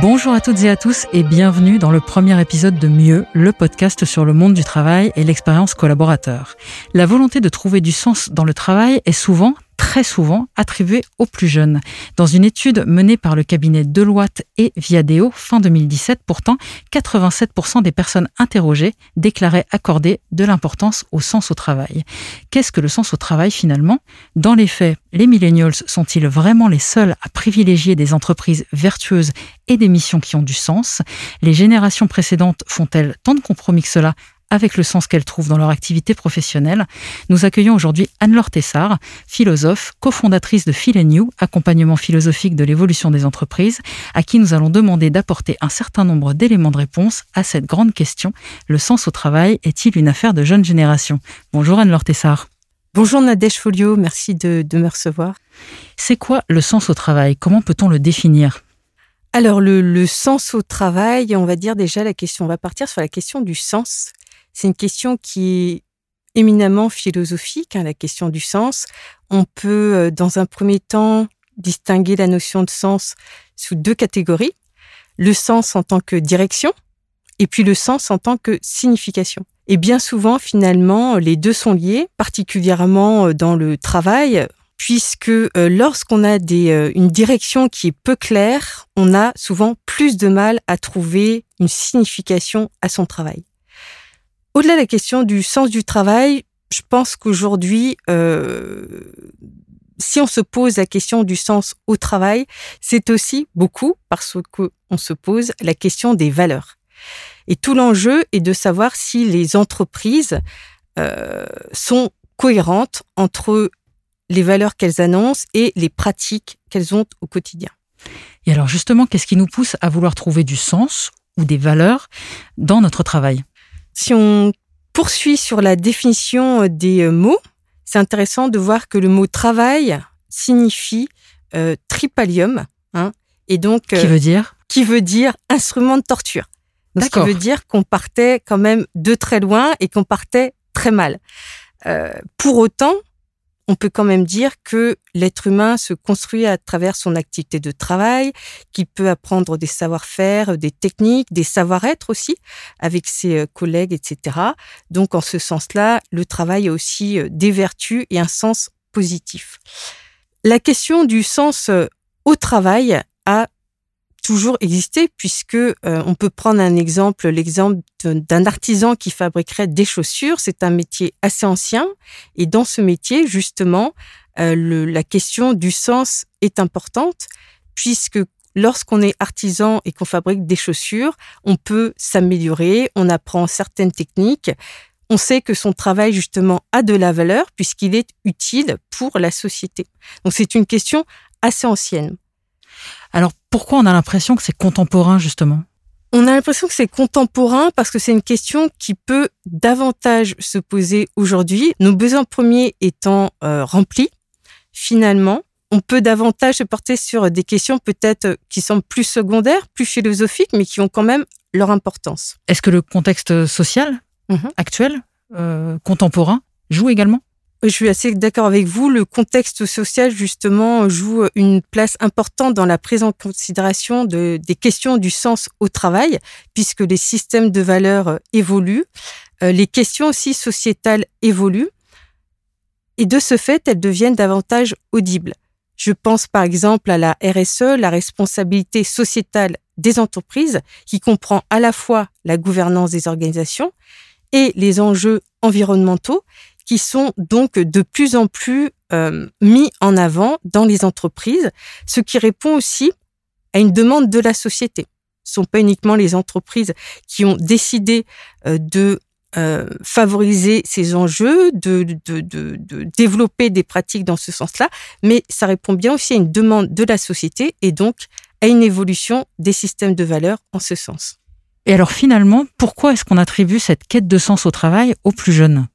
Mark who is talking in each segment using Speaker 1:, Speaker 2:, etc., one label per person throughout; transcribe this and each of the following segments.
Speaker 1: Bonjour à toutes et à tous et bienvenue dans le premier épisode de Mieux, le podcast sur le monde du travail et l'expérience collaborateur. La volonté de trouver du sens dans le travail est souvent très souvent attribué aux plus jeunes. Dans une étude menée par le cabinet Deloitte et Viadeo fin 2017, pourtant, 87% des personnes interrogées déclaraient accorder de l'importance au sens au travail. Qu'est-ce que le sens au travail finalement? Dans les faits, les millennials sont-ils vraiment les seuls à privilégier des entreprises vertueuses et des missions qui ont du sens? Les générations précédentes font-elles tant de compromis que cela avec le sens qu'elles trouvent dans leur activité professionnelle. Nous accueillons aujourd'hui Anne-Laure Tessard, philosophe, cofondatrice de Phil New, accompagnement philosophique de l'évolution des entreprises, à qui nous allons demander d'apporter un certain nombre d'éléments de réponse à cette grande question. Le sens au travail est-il une affaire de jeune génération? Bonjour Anne-Laure Tessard.
Speaker 2: Bonjour Nadège Folio, merci de, de me recevoir.
Speaker 1: C'est quoi le sens au travail? Comment peut-on le définir?
Speaker 2: Alors le, le, sens au travail, on va dire déjà la question, on va partir sur la question du sens. C'est une question qui est éminemment philosophique, hein, la question du sens. On peut, euh, dans un premier temps, distinguer la notion de sens sous deux catégories. Le sens en tant que direction et puis le sens en tant que signification. Et bien souvent, finalement, les deux sont liés, particulièrement euh, dans le travail, puisque euh, lorsqu'on a des, une direction qui est peu claire, on a souvent plus de mal à trouver une signification à son travail. Au-delà de la question du sens du travail, je pense qu'aujourd'hui, euh, si on se pose la question du sens au travail, c'est aussi beaucoup parce qu'on se pose la question des valeurs. Et tout l'enjeu est de savoir si les entreprises euh, sont cohérentes entre les valeurs qu'elles annoncent et les pratiques qu'elles ont au quotidien.
Speaker 1: Et alors justement, qu'est-ce qui nous pousse à vouloir trouver du sens ou des valeurs dans notre travail?
Speaker 2: Si on poursuit sur la définition euh, des euh, mots, c'est intéressant de voir que le mot travail signifie euh, tripalium, hein, et donc
Speaker 1: qui veut dire
Speaker 2: qui veut dire instrument de torture. Ce qui veut dire qu'on partait quand même de très loin et qu'on partait très mal. pour autant, on peut quand même dire que l'être humain se construit à travers son activité de travail, qu'il peut apprendre des savoir-faire, des techniques, des savoir-être aussi avec ses euh, collègues, etc. Donc en ce sens-là, le travail a aussi euh, des vertus et un sens positif. La question du sens euh, au travail a toujours existé puisque euh, on peut prendre un exemple, l'exemple d'un artisan qui fabriquerait des chaussures. C'est un métier assez ancien et dans ce métier, justement, euh, le, la question du sens est importante puisque lorsqu'on est artisan et qu'on fabrique des chaussures, on peut s'améliorer, on apprend certaines techniques. On sait que son travail, justement, a de la valeur puisqu'il est utile pour la société. Donc c'est une question assez ancienne.
Speaker 1: Alors pourquoi on a l'impression que c'est contemporain justement?
Speaker 2: On a l'impression que c'est contemporain parce que c'est une question qui peut davantage se poser aujourd'hui. Nos besoins premiers étant euh, remplis, finalement, on peut davantage se porter sur des questions peut-être qui sont plus secondaires, plus philosophiques, mais qui ont quand même leur importance.
Speaker 1: Est-ce que le contexte social mmh actuel, euh, contemporain, joue également?
Speaker 2: Je suis assez d'accord avec vous. Le contexte social, justement, joue une place importante dans la prise en considération de, des questions du sens au travail, puisque les systèmes de valeurs évoluent. Euh, les questions aussi sociétales évoluent. Et de ce fait, elles deviennent davantage audibles. Je pense par exemple à la RSE, la responsabilité sociétale des entreprises, qui comprend à la fois la gouvernance des organisations et les enjeux environnementaux qui sont donc de plus en plus euh, mis en avant dans les entreprises, ce qui répond aussi à une demande de la société. Ce ne sont pas uniquement les entreprises qui ont décidé euh, de euh, favoriser ces enjeux, de, de, développer des pratiques dans ce sens-là, mais ça répond bien aussi à une demande de la société et donc à une évolution des systèmes de valeurs en ce sens.
Speaker 1: Et alors finalement, pourquoi est-ce qu'on attribue cette quête de sens au travail aux plus jeunes?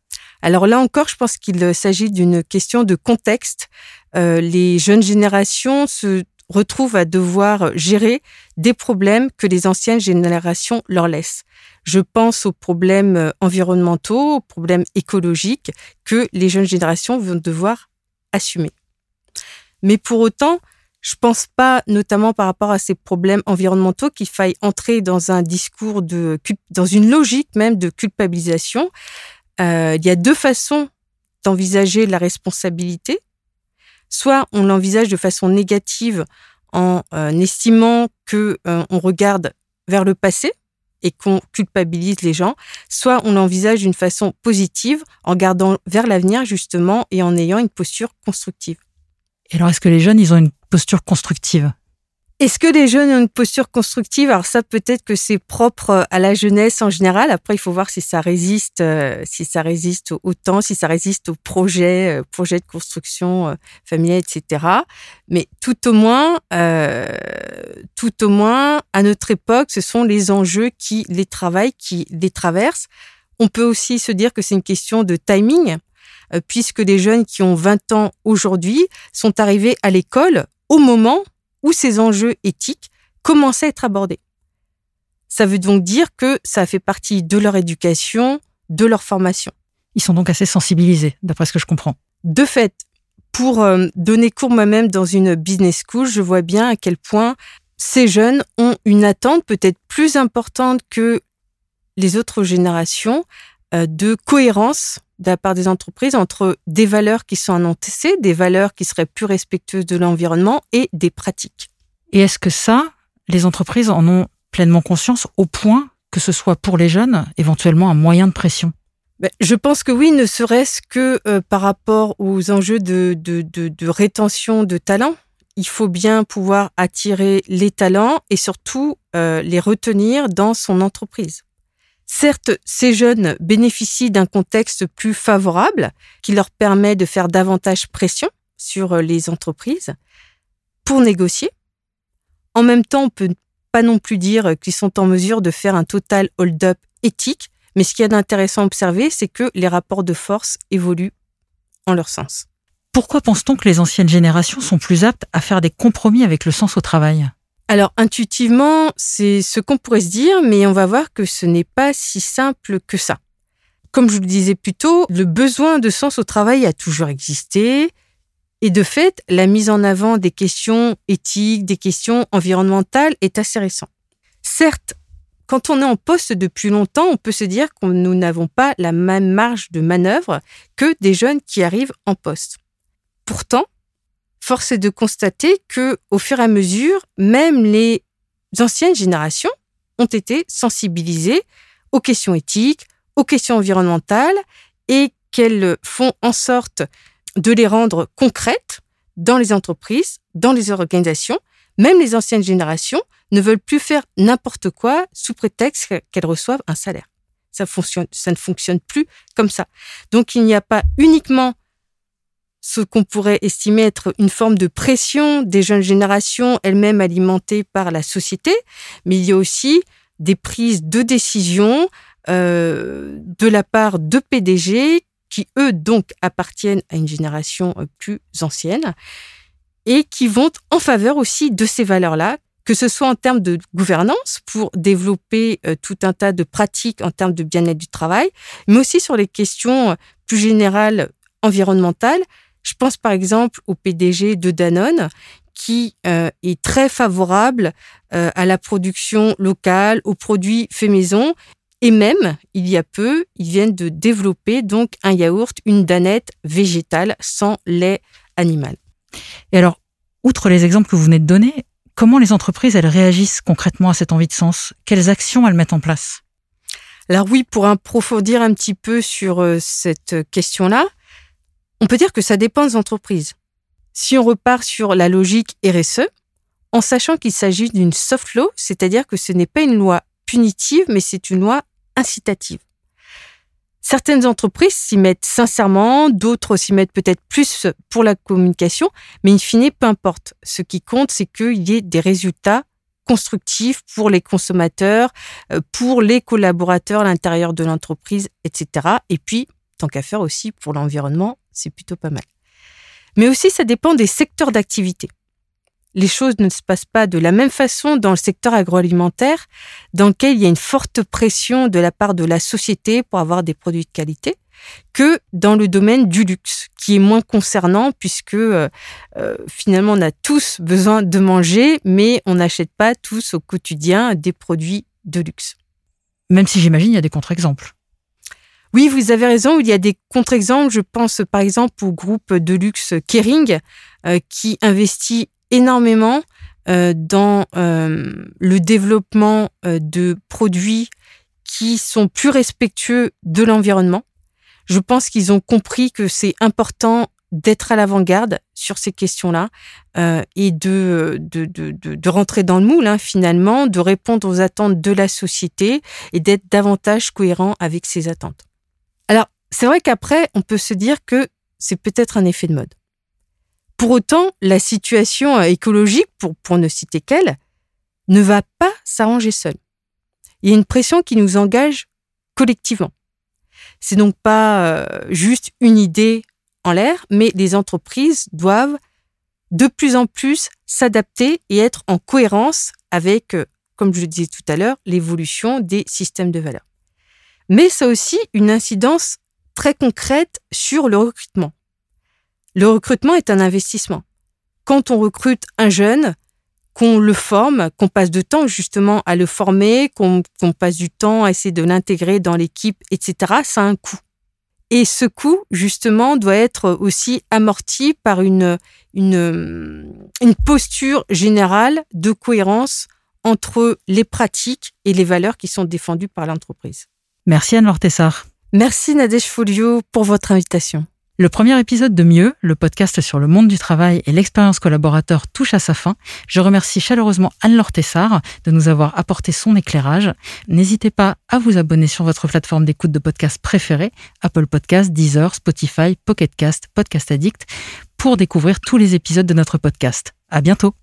Speaker 2: Alors là encore, je pense qu'il s'agit d'une question de contexte. Euh, les jeunes générations se retrouvent à devoir gérer des problèmes que les anciennes générations leur laissent. Je pense aux problèmes environnementaux, aux problèmes écologiques que les jeunes générations vont devoir assumer. Mais pour autant, Je pense pas, notamment par rapport à ces problèmes environnementaux, qu'il faille entrer dans un discours de, dans une logique même de culpabilisation. Euh, il y a deux façons d'envisager la responsabilité. Soit on l'envisage de façon négative en euh, estimant que euh, on regarde vers le passé et qu'on culpabilise les gens, soit on l'envisage d'une façon positive en gardant vers l'avenir justement et en ayant une posture constructive.
Speaker 1: Et alors est-ce que les jeunes, ils ont une posture constructive?
Speaker 2: Est-ce que les jeunes ont une posture constructive? Alors ça, peut-être que c'est propre à la jeunesse en général. Après, il faut voir si ça résiste, euh, si ça résiste au temps, si ça résiste aux projets, euh, de construction euh, familiale, etc. Mais tout au moins, tout au moins, à notre époque, ce sont les enjeux qui les travaillent, qui les traversent. On peut aussi se dire que c'est une question de timing, puisque les jeunes qui ont 20 ans aujourd'hui sont arrivés à l'école au moment où ces enjeux éthiques commençaient à être abordés. Ça veut donc dire que ça fait partie de leur éducation, de leur formation.
Speaker 1: Ils sont donc assez sensibilisés, d'après ce que je comprends.
Speaker 2: De fait, pour euh, donner cours moi-même dans une business school, je vois bien à quel point ces jeunes ont une attente peut-être plus importante que les autres générations euh, de cohérence de la part des entreprises entre des valeurs qui sont annoncées, des valeurs qui seraient plus respectueuses de l'environnement et des pratiques.
Speaker 1: Et est-ce que ça, les entreprises en ont pleinement conscience au point que ce soit pour les jeunes éventuellement un moyen de pression?
Speaker 2: Ben, je pense que oui, ne serait-ce que euh, par rapport aux enjeux de, de, rétention de talents. Il faut bien pouvoir attirer les talents et surtout euh, les retenir dans son entreprise. Certes, ces jeunes bénéficient d'un contexte plus favorable qui leur permet de faire davantage pression sur euh, les entreprises pour négocier. En même temps, on peut pas non plus dire qu'ils sont en mesure de faire un total hold-up éthique, mais ce qui est d'intéressant à observer, c'est que les rapports de force évoluent en leur sens.
Speaker 1: Pourquoi pense-t-on que les anciennes générations sont plus aptes à faire des compromis avec le sens au travail?
Speaker 2: Alors intuitivement, c'est ce qu'on pourrait se dire, mais on va voir que ce n'est pas si simple que ça. Comme je le disais plus tôt, le besoin de sens au travail a toujours existé, et de fait, la mise en avant des questions éthiques, des questions environnementales est assez récente. Certes, quand on est en poste depuis longtemps, on peut se dire que nous n'avons pas la même marge de manœuvre que des jeunes qui arrivent en poste. Pourtant, force est de constater que, au fur et à mesure, même les anciennes générations ont été sensibilisées aux questions éthiques, aux questions environnementales et qu'elles font en sorte de les rendre concrètes dans les entreprises, dans les organisations. Même les anciennes générations ne veulent plus faire n'importe quoi sous prétexte qu'elles reçoivent un salaire. Ça, ça ne fonctionne plus comme ça. Donc il n'y a pas uniquement ce qu'on pourrait estimer être une forme de pression des jeunes générations, elles-mêmes alimentées par la société, mais il y a aussi des prises de décision euh, de la part de PDG qui, eux, donc, appartiennent à une génération euh, plus ancienne et qui vont en faveur aussi de ces valeurs-là, que ce soit en termes de gouvernance pour développer euh, tout un tas de pratiques en termes de bien-être du travail, mais aussi sur les questions plus générales environnementales je pense par exemple au PDG de Danone qui euh, est très favorable euh, à la production locale, aux produits faits maison. Et même, il y a peu, ils viennent de développer donc un yaourt, une danette végétale sans lait animal.
Speaker 1: Et alors, outre les exemples que vous venez de donner, comment les entreprises, elles réagissent concrètement à cette envie de sens? Quelles actions elles mettent en place?
Speaker 2: Alors oui, pour approfondir un petit peu sur euh, cette question-là, on peut dire que ça dépend des entreprises. Si on repart sur la logique RSE, en sachant qu'il s'agit d'une soft law, c'est-à-dire que ce n'est pas une loi punitive, mais c'est une loi incitative. Certaines entreprises s'y mettent sincèrement, d'autres s'y mettent peut-être plus pour la communication, mais in fine, peu importe. Ce qui compte, c'est qu'il y ait des résultats constructifs pour les consommateurs, euh, pour les collaborateurs à l'intérieur de l'entreprise, etc. Et puis, tant qu'à faire aussi pour l'environnement c'est plutôt pas mal. Mais aussi, ça dépend des secteurs d'activité. les choses ne se passent pas de la même façon dans le secteur agroalimentaire, dans lequel il y a une forte pression de la part de la société pour avoir des produits de qualité, que dans le domaine du luxe, qui est moins concernant puisque euh, euh, finalement on a tous besoin de manger, mais on n'achète pas tous au quotidien des produits de luxe.
Speaker 1: Même si j'imagine il y a des contre-exemples.
Speaker 2: Oui, vous avez raison. Il y a des contre-exemples. Je pense par exemple au groupe de luxe Kering euh, qui investit énormément euh, dans euh, le développement de produits qui sont plus respectueux de l'environnement. Je pense qu'ils ont compris que c'est important d'être à l'avant-garde sur ces questions-là et de rentrer dans le moule hein, finalement, de répondre aux attentes de la société et d'être davantage cohérent avec ces attentes. Alors, c'est vrai qu'après, on peut se dire que c'est peut-être un effet de mode. Pour autant, la situation euh, écologique, pour, ne citer qu'elle, ne va pas s'arranger seule. Il y a une pression qui nous engage collectivement. C'est donc pas euh, juste une idée en l'air, mais les entreprises doivent de plus en plus s'adapter et être en cohérence avec, euh, comme je le disais tout à l'heure, l'évolution des systèmes de valeur mais ça a aussi une incidence très concrète sur le recrutement. Le recrutement est un investissement. Quand on recrute un jeune, qu'on le forme, qu'on passe de temps justement à le former, qu'on passe du temps à essayer de l'intégrer dans l'équipe, etc., ça a un coût. Et ce coût, justement, doit être aussi amorti par une posture générale de cohérence entre les pratiques et les valeurs qui sont défendues par l'entreprise.
Speaker 1: Merci Anne-Laure Tessard.
Speaker 2: Merci Nadège Folio pour votre invitation.
Speaker 1: Le premier épisode de Mieux, le podcast sur le monde du travail et l'expérience collaborateur touche à sa fin. Je remercie chaleureusement Anne-Laure Tessard de nous avoir apporté son éclairage. N'hésitez pas à vous abonner sur votre plateforme d'écoute de podcast préférée, Apple Podcasts, Deezer, Spotify, Pocket Cast, Podcast Addict, pour découvrir tous les épisodes de notre podcast. À bientôt!